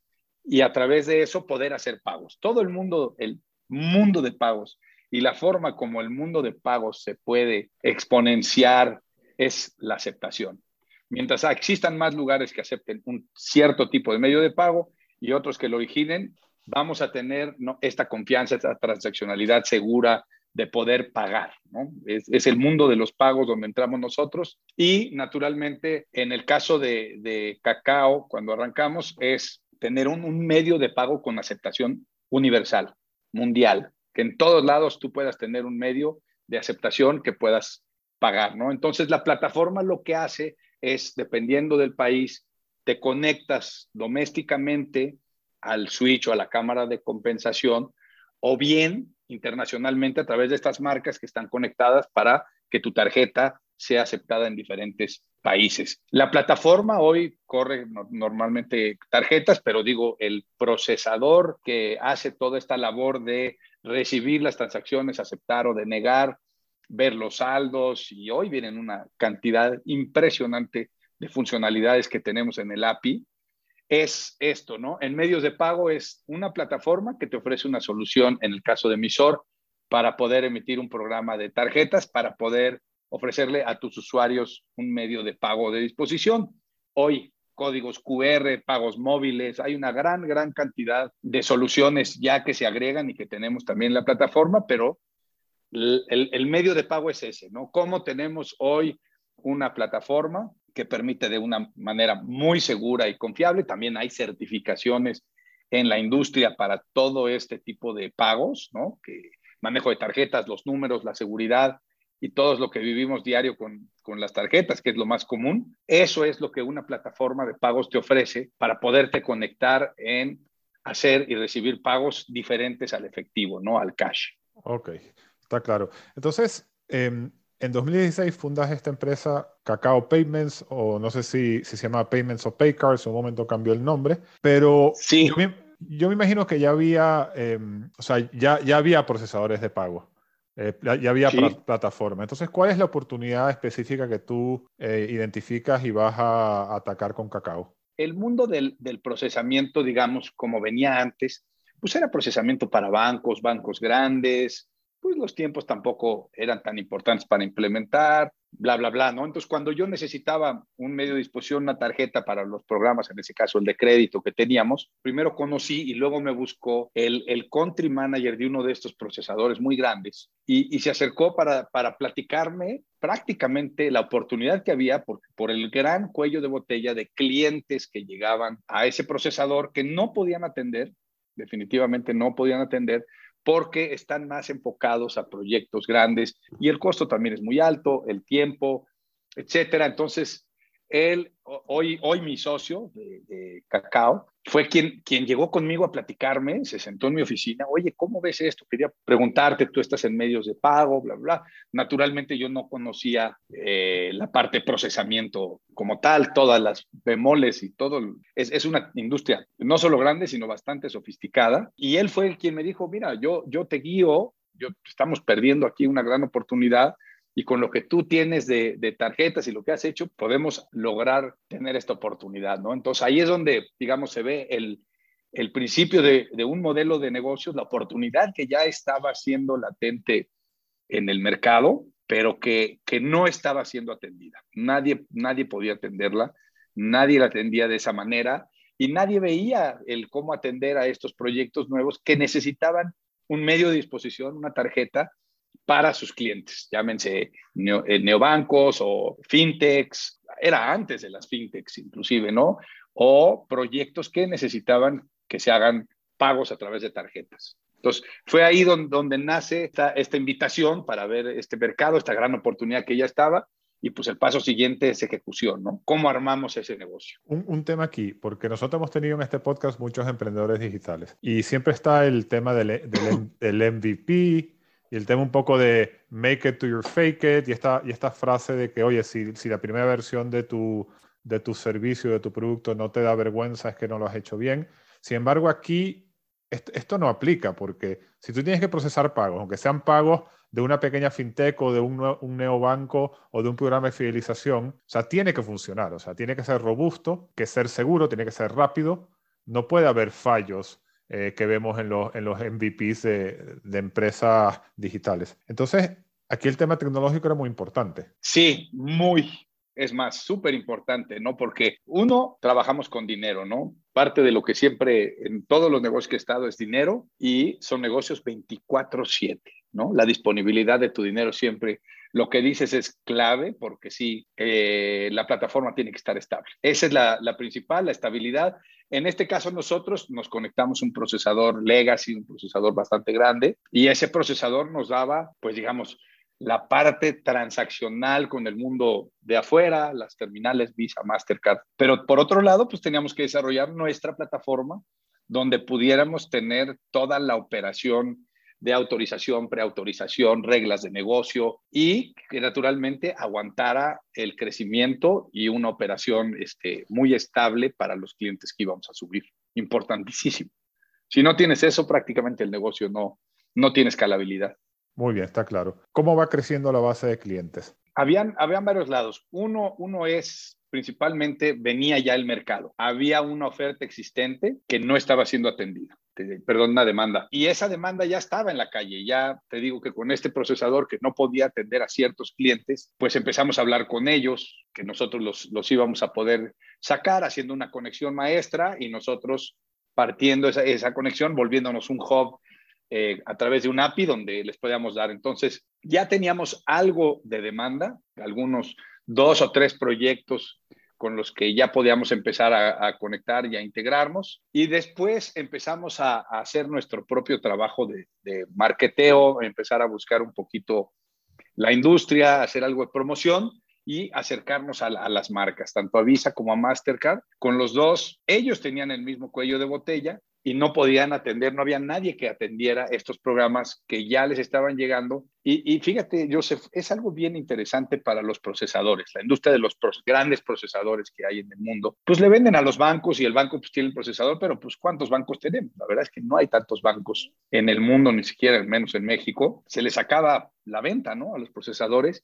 Speaker 1: y a través de eso poder hacer pagos. Todo el mundo, el mundo de pagos y la forma como el mundo de pagos se puede exponenciar es la aceptación. Mientras existan más lugares que acepten un cierto tipo de medio de pago y otros que lo originen, vamos a tener esta confianza, esta transaccionalidad segura de poder pagar. Es, el mundo de los pagos donde entramos nosotros y naturalmente en el caso de, Cacao, cuando arrancamos, es tener un medio de pago con aceptación universal, mundial que en todos lados tú puedas tener un medio de aceptación que puedas pagar, ¿no? Entonces la plataforma lo que hace es, dependiendo del país, te conectas domésticamente al switch o a la cámara de compensación o bien internacionalmente a través de estas marcas que están conectadas para que tu tarjeta sea aceptada en diferentes países. La plataforma hoy corre normalmente tarjetas, pero digo, el procesador que hace toda esta labor de recibir las transacciones, aceptar o denegar, ver los saldos y hoy vienen una cantidad impresionante de funcionalidades que tenemos en el API. Es esto, ¿no? En medios de pago es una plataforma que te ofrece una solución en el caso de emisor para poder emitir un programa de tarjetas, para poder ofrecerle a tus usuarios un medio de pago de disposición. Hoy códigos QR, pagos móviles, hay una gran, gran cantidad de soluciones ya que se agregan y que tenemos también en la plataforma, pero el, medio de pago es ese, ¿no? ¿Cómo tenemos hoy una plataforma que permite de una manera muy segura y confiable? También hay certificaciones en la industria para todo este tipo de pagos, ¿no? Que manejo de tarjetas, los números, la seguridad, y todo lo que vivimos diario con, con, las tarjetas, que es lo más común. Eso es lo que una plataforma de pagos te ofrece para poderte conectar en hacer y recibir pagos diferentes al efectivo, no al cash.
Speaker 2: Ok, está claro. Entonces, em, en 2016 fundas esta empresa Cacao Payments, o no sé si, si se llama Payments o Paycards, en un momento cambió el nombre, pero
Speaker 1: sí.
Speaker 2: yo, me, yo me imagino que ya había, em, o sea, ya, ya había procesadores de pago. Eh, ya había plataforma. Entonces, ¿cuál es la oportunidad específica que tú eh, identificas y vas a atacar con Cacao?
Speaker 1: el mundo del, del procesamiento, digamos, como venía antes, pues era procesamiento para bancos, bancos grandes, pues los tiempos tampoco eran tan importantes para implementar, bla, bla, bla, ¿no? Entonces, cuando yo necesitaba un medio de disposición, una tarjeta para los programas, en ese caso el de crédito que teníamos, primero conocí y luego me buscó el, el country manager de uno de estos procesadores muy grandes y, y se acercó para, para platicarme prácticamente la oportunidad que había por, por el gran cuello de botella de clientes que llegaban a ese procesador que no podían atender, definitivamente no podían atender porque están más enfocados a proyectos grandes y el costo también es muy alto, el tiempo, etcétera. Entonces, él, hoy, hoy mi socio de, Cacao, fue quien, quien llegó conmigo a platicarme, se sentó en mi oficina, oye, ¿cómo ves esto? Quería preguntarte, tú estás en medios de pago, bla, bla. Naturalmente yo no conocía eh, la parte de procesamiento como tal, todas las bemoles y todo. Es, es, una industria no solo grande, sino bastante sofisticada. Y él fue quien me dijo, mira, yo, yo te guío, yo, estamos perdiendo aquí una gran oportunidad y con lo que tú tienes de, tarjetas y lo que has hecho, podemos lograr tener esta oportunidad, ¿no? Entonces ahí es donde, digamos, se ve el, el principio de, de, un modelo de negocios, la oportunidad que ya estaba siendo latente en el mercado, pero que, que no estaba siendo atendida. Nadie, nadie podía atenderla, nadie la atendía de esa manera y nadie veía el cómo atender a estos proyectos nuevos que necesitaban un medio de disposición, una tarjeta para sus clientes, llámense neo, eh, neobancos o fintechs, era antes de las fintechs inclusive, ¿no? O proyectos que necesitaban que se hagan pagos a través de tarjetas. Entonces, fue ahí donde, donde nace esta, esta, invitación para ver este mercado, esta gran oportunidad que ya estaba. Y pues el paso siguiente es ejecución, ¿no? ¿Cómo armamos ese negocio?
Speaker 2: Un, un, tema aquí, porque nosotros hemos tenido en este podcast muchos emprendedores digitales y siempre está el tema del, del, del MVP, y el tema un poco de make it to your fake it y esta, y esta frase de que, oye, si, si la primera versión de tu, de tu servicio, de tu producto no te da vergüenza, es que no lo has hecho bien. Sin embargo, aquí esto, esto no aplica porque si tú tienes que procesar pagos, aunque sean pagos de una pequeña fintech o de un, un neobanco o de un programa de fidelización, o sea, tiene que funcionar, o sea, tiene que ser robusto, que ser seguro, tiene que ser rápido, no puede haber fallos eh, que vemos en los, en los MVPs de, de, empresas digitales. Entonces, aquí el tema tecnológico era muy importante.
Speaker 1: Sí, muy. Es más, súper importante, ¿no? Porque uno, trabajamos con dinero, ¿no? Parte de lo que siempre en todos los negocios que he estado es dinero y son negocios 24/7, ¿no? La disponibilidad de tu dinero siempre lo que dices es clave porque sí, eh, la plataforma tiene que estar estable. Esa es la, la, principal, la estabilidad. En este caso nosotros nos conectamos un procesador legacy, un procesador bastante grande, y ese procesador nos daba, pues digamos, la parte transaccional con el mundo de afuera, las terminales Visa, Mastercard. Pero por otro lado, pues teníamos que desarrollar nuestra plataforma donde pudiéramos tener toda la operación de autorización, preautorización, reglas de negocio y que naturalmente aguantara el crecimiento y una operación este, muy estable para los clientes que íbamos a subir. Importantísimo. Si no tienes eso, prácticamente el negocio no, no tiene escalabilidad.
Speaker 2: Muy bien, está claro. ¿Cómo va creciendo la base de clientes?
Speaker 1: Habían, habían varios lados. Uno, uno es principalmente venía ya el mercado. Había una oferta existente que no estaba siendo atendida. Perdón, una demanda. Y esa demanda ya estaba en la calle. Ya te digo que con este procesador que no podía atender a ciertos clientes, pues empezamos a hablar con ellos, que nosotros los, los íbamos a poder sacar haciendo una conexión maestra y nosotros partiendo esa, esa conexión, volviéndonos un hub eh, a través de un API donde les podíamos dar. Entonces, ya teníamos algo de demanda, algunos dos o tres proyectos con los que ya podíamos empezar a, conectar y a integrarnos. Y después empezamos a, hacer nuestro propio trabajo de, de, marketeo, empezar a buscar un poquito la industria, hacer algo de promoción y acercarnos a, las marcas, tanto a Visa como a Mastercard. Con los dos, ellos tenían el mismo cuello de botella y no podían atender, no había nadie que atendiera estos programas que ya les estaban llegando. Y, fíjate, Joseph, es algo bien interesante para los procesadores, la industria de los grandes procesadores que hay en el mundo. Pues le venden a los bancos y el banco pues tiene el procesador, pero pues ¿cuántos bancos tenemos? La verdad es que no hay tantos bancos en el mundo, ni siquiera, al menos en México. Se les acaba la venta, ¿no? A los procesadores.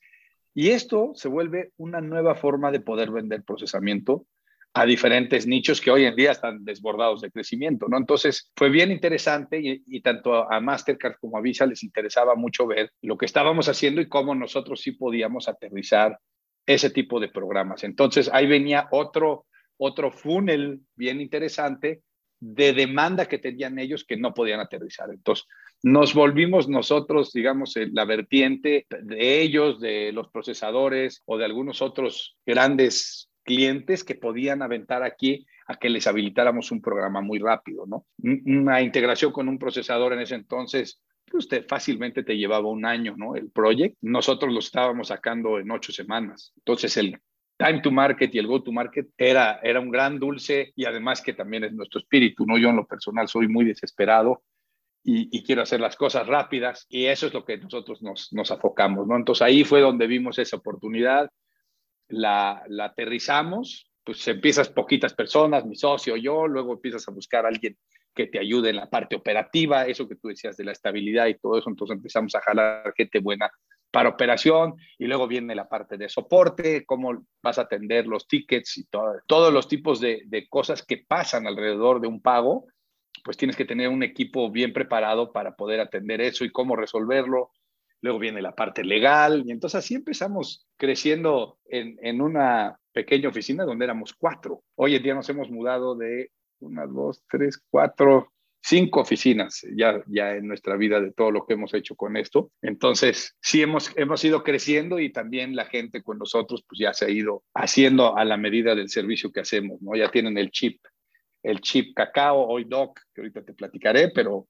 Speaker 1: Y esto se vuelve una nueva forma de poder vender procesamiento a diferentes nichos que hoy en día están desbordados de crecimiento, ¿no? Entonces fue bien interesante y, tanto a Mastercard como a Visa les interesaba mucho ver lo que estábamos haciendo y cómo nosotros sí podíamos aterrizar ese tipo de programas. Entonces ahí venía otro, otro funnel bien interesante de demanda que tenían ellos que no podían aterrizar. Entonces nos volvimos nosotros, digamos, la vertiente de ellos, de los procesadores o de algunos otros grandes clientes que podían aventar aquí a que les habilitáramos un programa muy rápido, ¿no? Una integración con un procesador en ese entonces, pues fácilmente te llevaba un año, ¿no? El project, nosotros lo estábamos sacando en ocho semanas. Entonces el time to market y el go to market era, era un gran dulce y además que también es nuestro espíritu, ¿no? Yo en lo personal soy muy desesperado y, quiero hacer las cosas rápidas y eso es lo que nosotros nos, nos afocamos, ¿no? Entonces ahí fue donde vimos esa oportunidad la, aterrizamos, pues empiezas poquitas personas, mi socio, yo, luego empiezas a buscar a alguien que te ayude en la parte operativa, eso que tú decías de la estabilidad y todo eso, entonces empezamos a jalar gente buena para operación y luego viene la parte de soporte, cómo vas a atender los tickets y todos los tipos de, de, cosas que pasan alrededor de un pago, pues tienes que tener un equipo bien preparado para poder atender eso y cómo resolverlo luego viene la parte legal, y entonces así empezamos creciendo en, una pequeña oficina donde éramos cuatro. Hoy en día nos hemos mudado de una, dos, tres, cuatro, cinco oficinas ya, ya en nuestra vida de todo lo que hemos hecho con esto. Entonces, sí hemos, hemos ido creciendo y también la gente con nosotros pues ya se ha ido haciendo a la medida del servicio que hacemos, ¿no? Ya tienen el chip, el chip cacao, hoy doc, que ahorita te platicaré, pero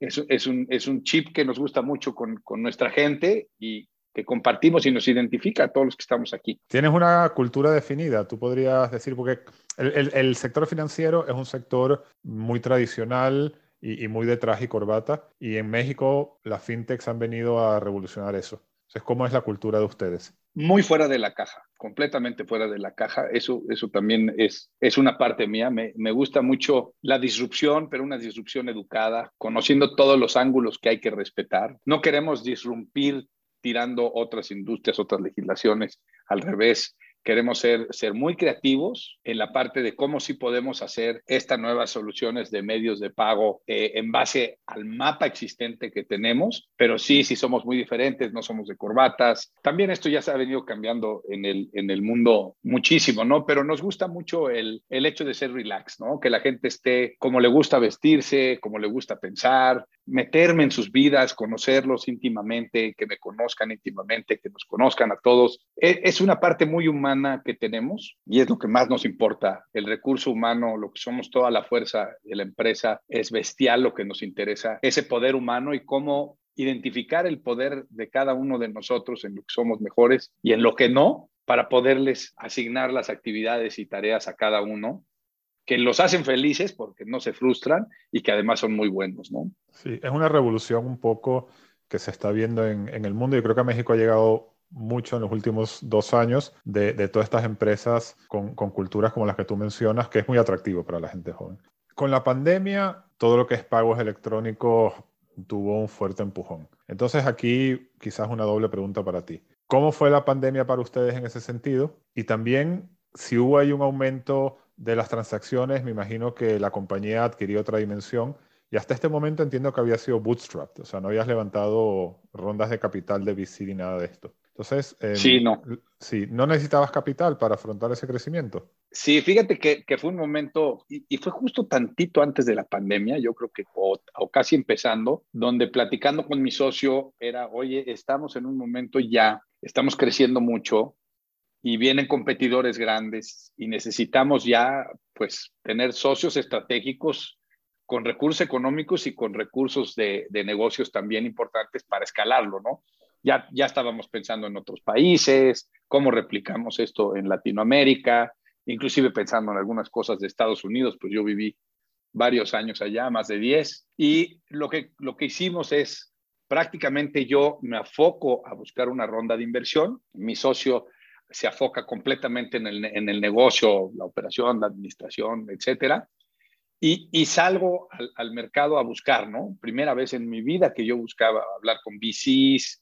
Speaker 1: es, es, un, es un chip que nos gusta mucho con, con nuestra gente y que compartimos y nos identifica a todos los que estamos aquí.
Speaker 2: Tienes una cultura definida, tú podrías decir, porque el, el, sector financiero es un sector muy tradicional y, y, muy de traje y corbata, y en México las fintechs han venido a revolucionar eso. Entonces, ¿cómo es la cultura de ustedes?
Speaker 1: Muy fuera de la caja, completamente fuera de la caja. Eso, eso también es, es una parte mía. Me, me gusta mucho la disrupción, pero una disrupción educada, conociendo todos los ángulos que hay que respetar. No queremos disrumpir tirando otras industrias, otras legislaciones. Al revés, Queremos ser, ser muy creativos en la parte de cómo sí podemos hacer estas nuevas soluciones de medios de pago eh, en base al mapa existente que tenemos, pero sí, sí somos muy diferentes, no somos de corbatas. También esto ya se ha venido cambiando en el, en el mundo muchísimo, ¿no? Pero nos gusta mucho el, el hecho de ser relax, ¿no? Que la gente esté como le gusta vestirse, como le gusta pensar, meterme en sus vidas, conocerlos íntimamente, que me conozcan íntimamente, que nos conozcan a todos. E, es una parte muy humana que tenemos y es lo que más nos importa. El recurso humano, lo que somos toda la fuerza de la empresa, es bestial lo que nos interesa, ese poder humano y cómo identificar el poder de cada uno de nosotros en lo que somos mejores y en lo que no, para poderles asignar las actividades y tareas a cada uno que los hacen felices porque no se frustran y que además son muy buenos, ¿no?
Speaker 2: Sí, es una revolución un poco que se está viendo en, el mundo. Yo creo que México ha llegado mucho en los últimos dos años de, todas estas empresas con, culturas como las que tú mencionas, que es muy atractivo para la gente joven. Con la pandemia, todo lo que es pagos electrónicos tuvo un fuerte empujón. Entonces aquí quizás una doble pregunta para ti. ¿Cómo fue la pandemia para ustedes en ese sentido? Y también si hubo ahí un aumento de las transacciones, me imagino que la compañía adquirió otra dimensión y hasta este momento entiendo que había sido bootstrapped, o sea, no habías levantado rondas de capital de VC ni nada de esto. Entonces,
Speaker 1: em, sí, no.
Speaker 2: Sí, no necesitabas capital para afrontar ese crecimiento.
Speaker 1: Sí, fíjate que, que fue un momento, y, fue justo tantito antes de la pandemia, yo creo que, o, o, casi empezando, donde platicando con mi socio era, oye, estamos en un momento ya, estamos creciendo mucho, y vienen competidores grandes y necesitamos ya pues tener socios estratégicos con recursos económicos y con recursos de, de, negocios también importantes para escalarlo, ¿no? Ya, ya estábamos pensando en otros países, cómo replicamos esto en Latinoamérica, inclusive pensando en algunas cosas de Estados Unidos, pues yo viví varios años allá, más de 10, y lo que, lo que hicimos es prácticamente yo me afoco a buscar una ronda de inversión, mi socio se afoca completamente en el, en el negocio, la operación, la administración, etcétera. Y, y salgo al, al, mercado a buscar, ¿no? Primera vez en mi vida que yo buscaba hablar con VCs,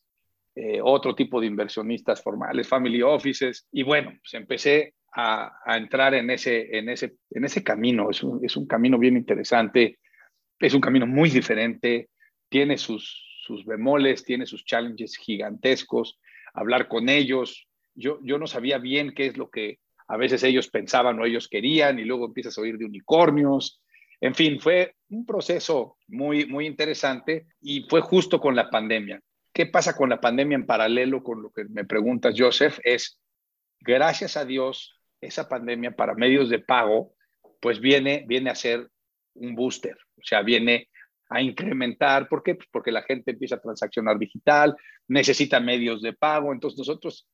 Speaker 1: eh, otro tipo de inversionistas formales, family offices. Y bueno, pues empecé a, entrar en ese, en ese, en ese camino. Es un, es un camino bien interesante, es un camino muy diferente, tiene sus, sus bemoles, tiene sus challenges gigantescos, hablar con ellos. Yo, yo no sabía bien qué es lo que a veces ellos pensaban o ellos querían y luego empiezas a oír de unicornios. En fin, fue un proceso muy, muy interesante y fue justo con la pandemia. ¿Qué pasa con la pandemia en paralelo con lo que me preguntas, Joseph? Es, gracias a Dios, esa pandemia para medios de pago, pues viene, viene a ser un booster, o sea, viene a incrementar. ¿Por qué? Pues porque la gente empieza a transaccionar digital, necesita medios de pago. Entonces nosotros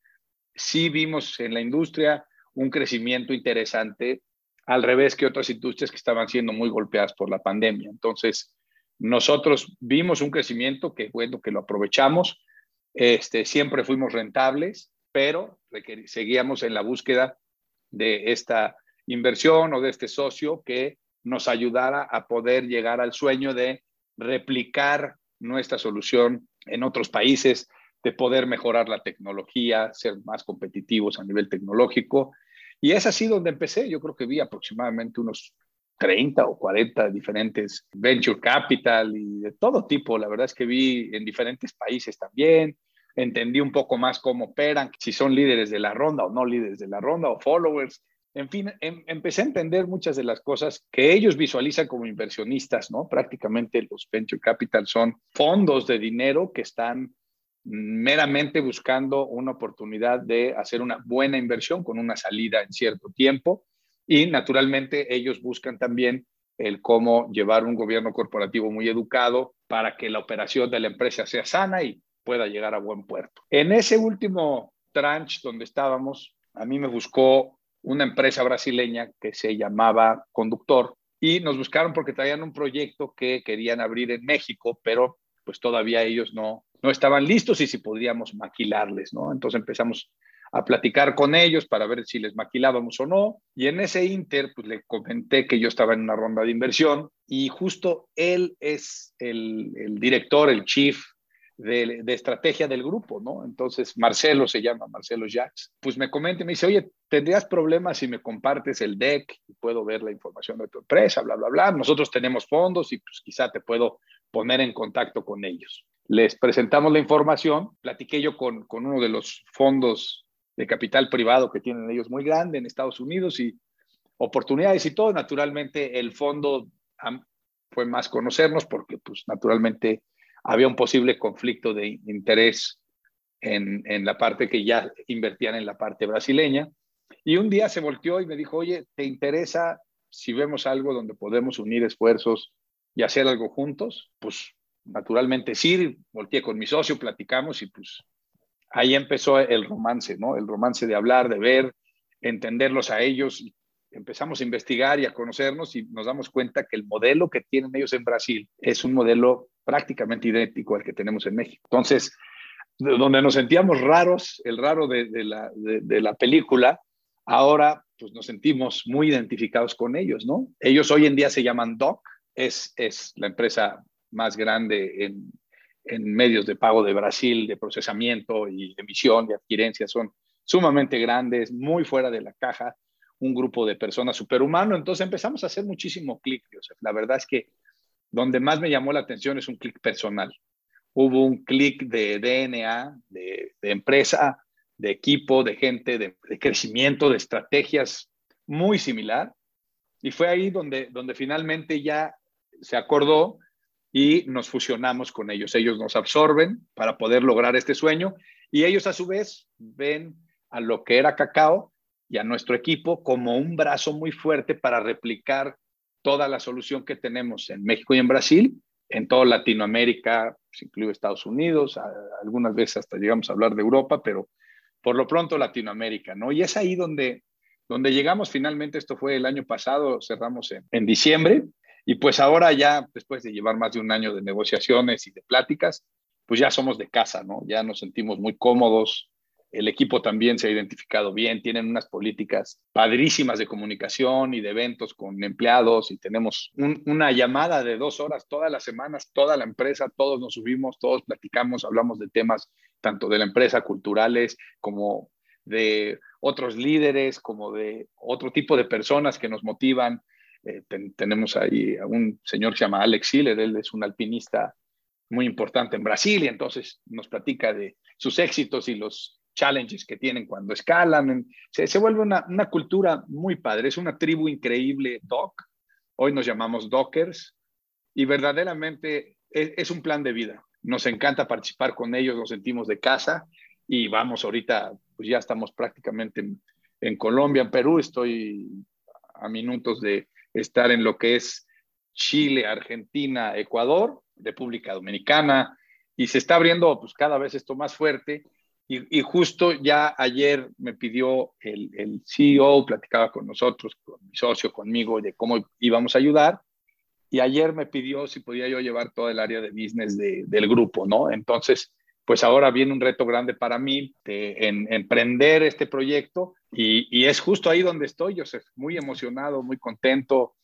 Speaker 1: sí vimos en la industria un crecimiento interesante, al revés que otras industrias que estaban siendo muy golpeadas por la pandemia. Entonces, nosotros vimos un crecimiento que, bueno, que lo aprovechamos. Este, siempre fuimos rentables, pero seguíamos en la búsqueda de esta inversión o de este socio que nos ayudara a poder llegar al sueño de replicar nuestra solución en otros países, de poder mejorar la tecnología, ser más competitivos a nivel tecnológico. Y es así donde empecé. Yo creo que vi aproximadamente unos 30 o 40 diferentes venture capital y de todo tipo. La verdad es que vi en diferentes países también. Entendí un poco más cómo operan, si son líderes de la ronda o no líderes de la ronda o followers. En fin, em, empecé a entender muchas de las cosas que ellos visualizan como inversionistas, ¿no? Prácticamente los venture capital son fondos de dinero que están meramente buscando una oportunidad de hacer una buena inversión con una salida en cierto tiempo y naturalmente ellos buscan también el cómo llevar un gobierno corporativo muy educado para que la operación de la empresa sea sana y pueda llegar a buen puerto. En ese último tranche donde estábamos, a mí me buscó una empresa brasileña que se llamaba Conductor y nos buscaron porque traían un proyecto que querían abrir en México, pero pues todavía ellos no, no estaban listos y si podríamos maquilarles, ¿no? Entonces empezamos a platicar con ellos para ver si les maquilábamos o no. Y en ese inter, pues le comenté que yo estaba en una ronda de inversión y justo él es el, el director, el chief de, estrategia del grupo, ¿no? Entonces, Marcelo se llama, Marcelo Jacks, pues me comenta y me dice, oye, ¿tendrías problemas si me compartes el deck y puedo ver la información de tu empresa, bla, bla, bla? Nosotros tenemos fondos y pues quizá te puedo poner en contacto con ellos. Les presentamos la información, platiqué yo con, con uno de los fondos de capital privado que tienen ellos muy grande en Estados Unidos y oportunidades y todo. Naturalmente, el fondo fue más conocernos porque, pues, naturalmente había un posible conflicto de interés en, en, la parte que ya invertían en la parte brasileña. Y un día se volteó y me dijo, oye, ¿te interesa si vemos algo donde podemos unir esfuerzos y hacer algo juntos? Pues naturalmente sí, volteé con mi socio, platicamos y pues ahí empezó el romance, ¿no? El romance de hablar, de ver, entenderlos a ellos. Empezamos a investigar y a conocernos y nos damos cuenta que el modelo que tienen ellos en Brasil es un modelo prácticamente idéntico al que tenemos en México. Entonces, donde nos sentíamos raros, el raro de, la, la, película, ahora pues nos sentimos muy identificados con ellos, ¿no? Ellos hoy en día se llaman DOC, es, es la empresa más grande en, en medios de pago de Brasil, de procesamiento y emisión, de adquirencia, son sumamente grandes, muy fuera de la caja, un grupo de personas superhumano. Entonces empezamos a hacer muchísimo clic, La verdad es que donde más me llamó la atención es un clic personal. Hubo un clic de DNA, de, empresa, de equipo, de gente, de, crecimiento, de estrategias muy similar. Y fue ahí donde, donde finalmente ya se acordó y nos fusionamos con ellos. Ellos nos absorben para poder lograr este sueño y ellos a su vez ven a lo que era Cacao y a nuestro equipo como un brazo muy fuerte para replicar toda la solución que tenemos en México y en Brasil, en toda Latinoamérica, incluye Estados Unidos, algunas veces hasta llegamos a hablar de Europa, pero por lo pronto Latinoamérica, ¿no? Y es ahí donde, donde llegamos finalmente, esto fue el año pasado, cerramos en, en diciembre, y pues ahora ya, después de llevar más de un año de negociaciones y de pláticas, pues ya somos de casa, ¿no? Ya nos sentimos muy cómodos, el equipo también se ha identificado bien, tienen unas políticas padrísimas de comunicación y de eventos con empleados y tenemos una llamada de dos horas todas las semanas, toda la empresa, todos nos subimos, todos platicamos, hablamos de temas tanto de la empresa, culturales, como de otros líderes, como de otro tipo de personas que nos motivan. Eh, tenemos ahí a un señor que se llama Alex Hiller, él es un alpinista muy importante en Brasil y entonces nos platica de sus éxitos y los challenges que tienen cuando escalan. Se, se vuelve una, una, cultura muy padre, es una tribu increíble, Doc. Hoy nos llamamos Dockers y verdaderamente es, es un plan de vida. Nos encanta participar con ellos, nos sentimos de casa y vamos ahorita, pues ya estamos prácticamente en, en Colombia, en Perú, estoy a minutos de estar en lo que es Chile, Argentina, Ecuador, República Dominicana, y se está abriendo pues cada vez esto más fuerte. Y, justo ya ayer me pidió el, el, CEO, platicaba con nosotros, con mi socio, conmigo, de cómo íbamos a ayudar. Y ayer me pidió si podía yo llevar todo el área de business de, del grupo, ¿no? Entonces, pues ahora viene un reto grande para mí de, en emprender este proyecto y, y, es justo ahí donde estoy, Joseph, muy emocionado, muy contento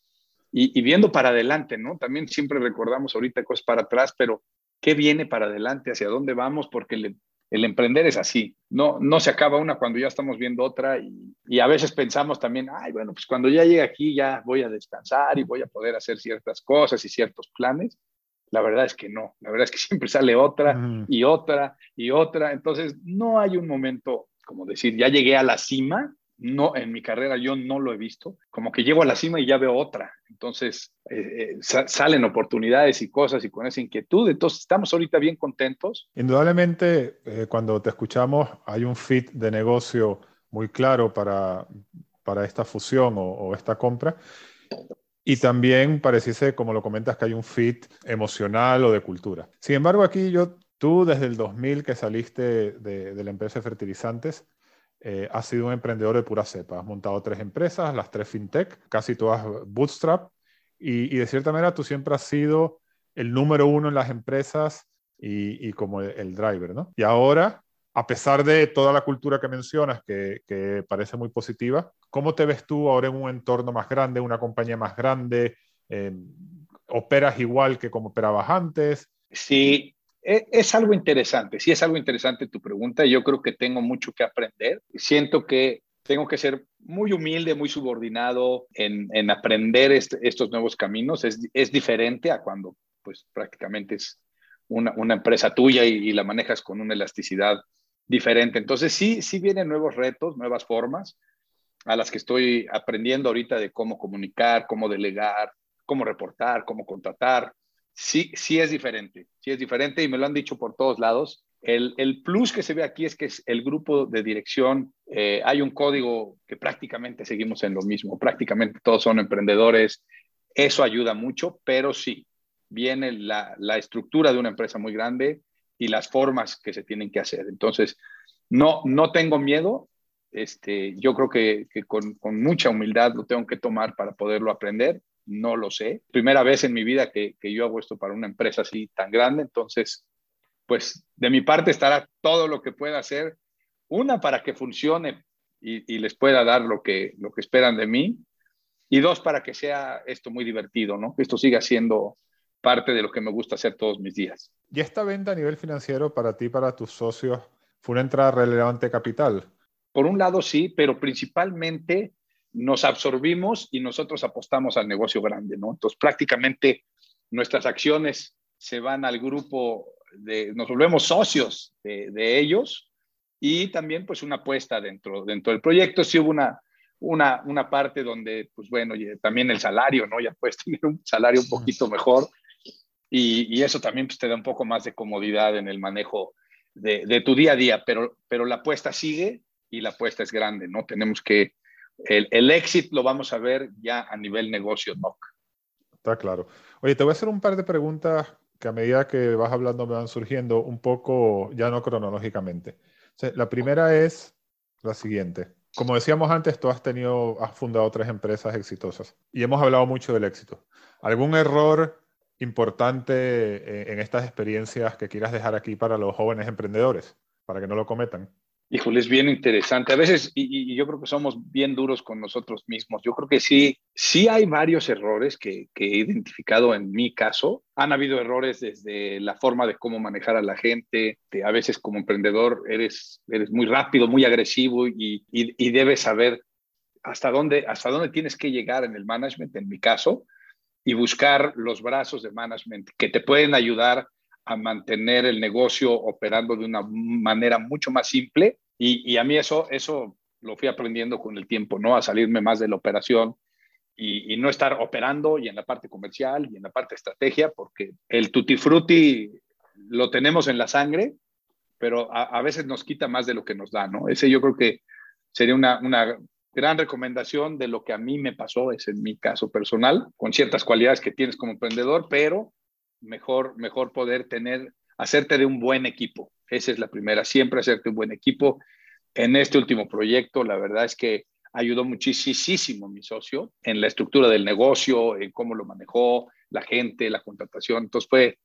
Speaker 1: y, y, viendo para adelante, ¿no? También siempre recordamos ahorita cosas para atrás, pero ¿qué viene para adelante? ¿Hacia dónde vamos? Porque le, el emprender es así, no, no se acaba una cuando ya estamos viendo otra y, y, a veces pensamos también, ay, bueno, pues cuando ya llegue aquí ya voy a descansar y voy a poder hacer ciertas cosas y ciertos planes. La verdad es que no, la verdad es que siempre sale otra y otra y otra. Entonces, no hay un momento como decir, ya llegué a la cima, no, en mi carrera yo no lo he visto, como que llego a la cima y ya veo otra. Entonces, eh, eh, salen oportunidades y cosas y con esa inquietud. Entonces, estamos ahorita bien contentos.
Speaker 2: Indudablemente, eh, cuando te escuchamos, hay un fit de negocio muy claro para, para esta fusión o, o esta compra. Y también pareciese, como lo comentas, que hay un fit emocional o de cultura. Sin embargo, aquí yo, tú desde el 2000 que saliste de, la empresa de fertilizantes, eh, has sido un emprendedor de pura cepa. Has montado tres empresas, las tres fintech, casi todas bootstrap. Y, de cierta manera tú siempre has sido el número uno en las empresas y, como el, driver, ¿no? Y ahora, a pesar de toda la cultura que mencionas, que, que, parece muy positiva, ¿cómo te ves tú ahora en un entorno más grande, una compañía más grande? Eh, ¿Operas igual que como operabas antes?
Speaker 1: Sí, e, es algo interesante, sí es algo interesante tu pregunta. Yo creo que tengo mucho que aprender. Siento que tengo que ser muy humilde, muy subordinado en, en aprender estos nuevos caminos. Es, es, diferente a cuando pues prácticamente es una, una empresa tuya y, y, la manejas con una elasticidad diferente. Entonces sí, sí vienen nuevos retos, nuevas formas a las que estoy aprendiendo ahorita de cómo comunicar, cómo delegar, cómo reportar, cómo contratar sí, sí es diferente, sí es diferente y me lo han dicho por todos lados. El, el plus que se ve aquí es que es el grupo de dirección, eh, hay un código que prácticamente seguimos en lo mismo, prácticamente todos son emprendedores, eso ayuda mucho, pero sí, viene la, la estructura de una empresa muy grande y las formas que se tienen que hacer. Entonces, no, no tengo miedo, este, yo creo que, que con, con, mucha humildad lo tengo que tomar para poderlo aprender no lo sé. Primera vez en mi vida que, que, yo hago esto para una empresa así tan grande, entonces, pues de mi parte estará todo lo que pueda hacer, una para que funcione y, y les pueda dar lo que, lo que esperan de mí, y dos para que sea esto muy divertido, ¿no? Que esto siga siendo parte de lo que me gusta hacer todos mis días.
Speaker 2: ¿Y esta venta a nivel financiero para ti, para tus socios, fue una entrada relevante capital?
Speaker 1: Por un lado sí, pero principalmente nos absorbimos y nosotros apostamos al negocio grande, ¿no? Entonces prácticamente nuestras acciones se van al grupo de, nos volvemos socios de, de ellos y también pues una apuesta dentro, dentro del proyecto. Sí hubo una, una, una parte donde, pues bueno, también el salario, ¿no? Ya puedes tener un salario un poquito mejor y, y eso también pues, te da un poco más de comodidad en el manejo de, de, tu día a día, pero, pero la apuesta sigue y la apuesta es grande, ¿no? Tenemos que el, éxito lo vamos a ver ya a nivel negocio.
Speaker 2: Está claro. Oye, te voy a hacer un par de preguntas que a medida que vas hablando me van surgiendo un poco, ya no cronológicamente. La primera es la siguiente. Como decíamos antes, tú has tenido, has fundado tres empresas exitosas y hemos hablado mucho del éxito. ¿Algún error importante en estas experiencias que quieras dejar aquí para los jóvenes emprendedores, para que no lo cometan?
Speaker 1: Híjole, es bien interesante. A veces, y, yo creo que somos bien duros con nosotros mismos. Yo creo que sí, sí hay varios errores que, he identificado en mi caso. Han habido errores desde la forma de cómo manejar a la gente. a veces como emprendedor eres, eres muy rápido, muy agresivo y, y, debes saber hasta dónde, hasta dónde tienes que llegar en el management, en mi caso, y buscar los brazos de management que te pueden ayudar a mantener el negocio operando de una manera mucho más simple. Y, a mí eso, eso lo fui aprendiendo con el tiempo, ¿no? A salirme más de la operación y, no estar operando y en la parte comercial y en la parte estrategia, porque el tutti frutti lo tenemos en la sangre, pero a, veces nos quita más de lo que nos da, ¿no? Ese yo creo que sería una, una gran recomendación de lo que a mí me pasó, es en mi caso personal, con ciertas cualidades que tienes como emprendedor, pero mejor, mejor poder tener, hacerte de un buen equipo. Esa es la primera, siempre hacerte un buen equipo. En este último proyecto, la verdad es que ayudó muchísimo mi socio en la estructura del negocio, en cómo lo manejó, la gente, la contratación. Entonces fue,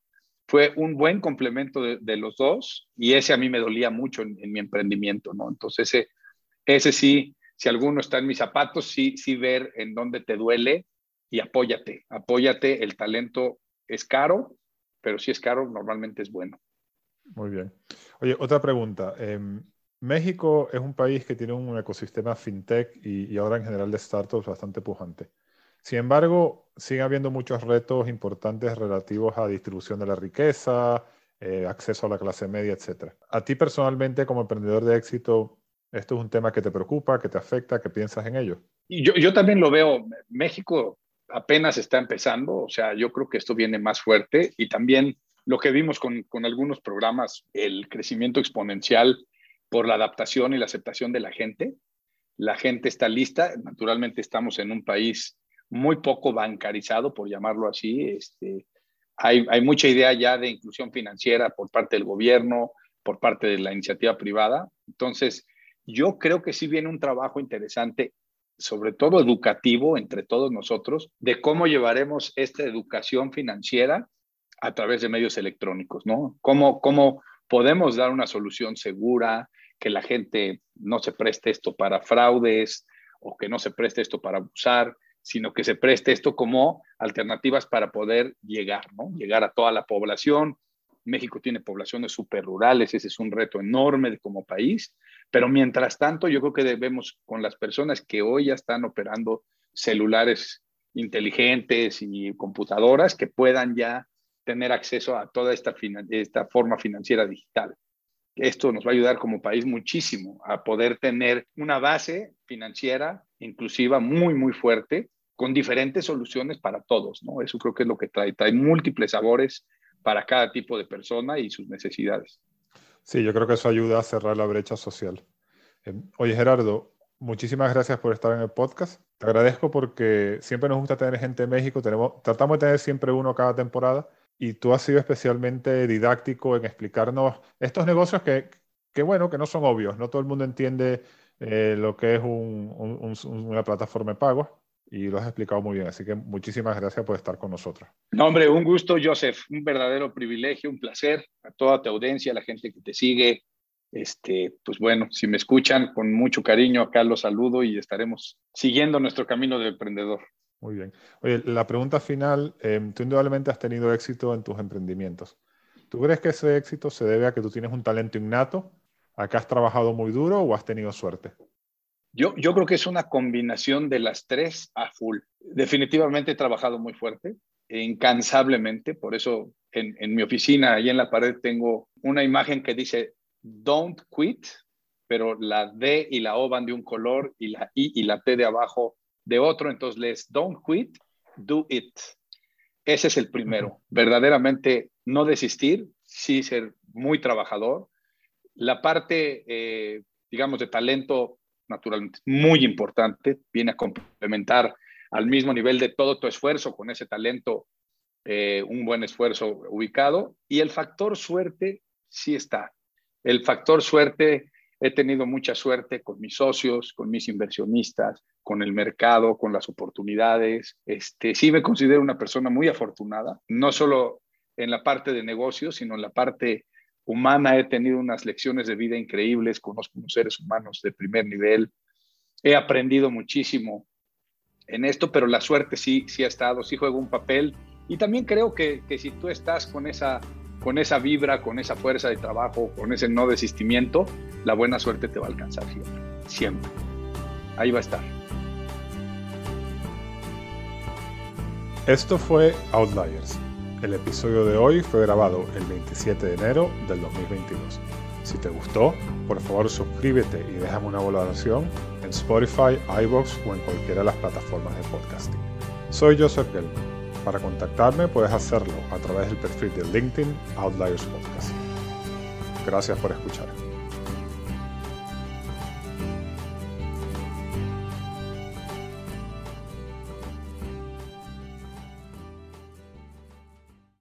Speaker 1: fue un buen complemento de, los dos y ese a mí me dolía mucho en, mi emprendimiento, ¿no? Entonces ese, ese sí, si alguno está en mis zapatos, sí, sí ver en dónde te duele y apóyate, apóyate, el talento es caro, pero si es caro, normalmente es bueno.
Speaker 2: Muy bien. Oye, otra pregunta. Em, México es un país que tiene un ecosistema fintech y, ahora en general de startups bastante pujante. Sin embargo, sigue habiendo muchos retos importantes relativos a distribución de la riqueza, eh, acceso a la clase media, etc. A ti personalmente, como emprendedor de éxito, ¿esto es un tema que te preocupa, que te afecta, que piensas en ello?
Speaker 1: Yo, yo también lo veo. México apenas está empezando, o sea, yo creo que esto viene más fuerte y también lo que vimos con, algunos programas, el crecimiento exponencial por la adaptación y la aceptación de la gente. La gente está lista, naturalmente estamos en un país muy poco bancarizado, por llamarlo así. Este, hay, hay mucha idea ya de inclusión financiera por parte del gobierno, por parte de la iniciativa privada. Entonces, yo creo que sí viene un trabajo interesante sobre todo educativo entre todos nosotros, de cómo llevaremos esta educación financiera a través de medios electrónicos, ¿no? Cómo, cómo podemos dar una solución segura, que la gente no se preste esto para fraudes o que no se preste esto para abusar, sino que se preste esto como alternativas para poder llegar, ¿no? Llegar a toda la población. México tiene poblaciones súper rurales, ese es un reto enorme como país, pero mientras tanto, yo creo que debemos, con las personas que hoy ya están operando celulares inteligentes y computadoras, que puedan ya tener acceso a toda esta, esta forma financiera digital. Esto nos va a ayudar como país muchísimo a poder tener una base financiera inclusiva muy, muy fuerte, con diferentes soluciones para todos, ¿no? Eso creo que es lo que trae. Trae múltiples sabores para cada tipo de persona y sus necesidades.
Speaker 2: Sí, yo creo que eso ayuda a cerrar la brecha social. Eh, oye, Gerardo, muchísimas gracias por estar en el podcast. Te agradezco porque siempre nos gusta tener gente en México. Tenemos, tratamos de tener siempre uno cada temporada y tú has sido especialmente didáctico en explicarnos estos negocios que, que bueno, que no son obvios. No todo el mundo entiende eh, lo que es una plataforma de pagos y lo has explicado muy bien. Así que muchísimas gracias por estar con nosotros.
Speaker 1: No, hombre, un gusto, Joseph. Un verdadero privilegio, un placer a toda tu audiencia, a la gente que te sigue. Este, pues bueno, si me escuchan con mucho cariño, acá los saludo y estaremos siguiendo nuestro camino de emprendedor.
Speaker 2: Muy bien. Oye, la pregunta final, em, tú indudablemente has tenido éxito en tus emprendimientos. ¿Tú crees que ese éxito se debe a que tú tienes un talento innato, a que has trabajado muy duro o has tenido suerte?
Speaker 1: Yo, yo creo que es una combinación de las tres a full. Definitivamente he trabajado muy fuerte, incansablemente, por eso en, en mi oficina, ahí en la pared, tengo una imagen que dice, don't quit, pero la D y la O van de un color y la I y la T de abajo de otro, entonces les don't quit, do it. Ese es el primero, verdaderamente no desistir, sí ser muy trabajador. La parte, eh, digamos, de talento naturalmente muy importante, viene a complementar al mismo nivel de todo tu esfuerzo con ese talento, eh, un buen esfuerzo ubicado. Y el factor suerte sí está. El factor suerte, he tenido mucha suerte con mis socios, con mis inversionistas, con el mercado, con las oportunidades. Este, sí me considero una persona muy afortunada, no solo en la parte de negocios, sino en la parte humana, he tenido unas lecciones de vida increíbles, conozco unos seres humanos de primer nivel, he aprendido muchísimo en esto, pero la suerte sí, sí ha estado, sí juega un papel. Y también creo que, que si tú estás con esa, con esa vibra, con esa fuerza de trabajo, con ese no desistimiento, la buena suerte te va a alcanzar siempre, siempre. Ahí va a estar.
Speaker 2: Esto fue Outliers. El episodio de hoy fue grabado el 27 de enero del 2022. Si te gustó, por favor suscríbete y déjame una valoración en Spotify, iBox o en cualquiera de las plataformas de podcasting. Soy Joseph Gelman. Para contactarme puedes hacerlo a través del perfil de LinkedIn Outliers Podcast. Gracias por escuchar.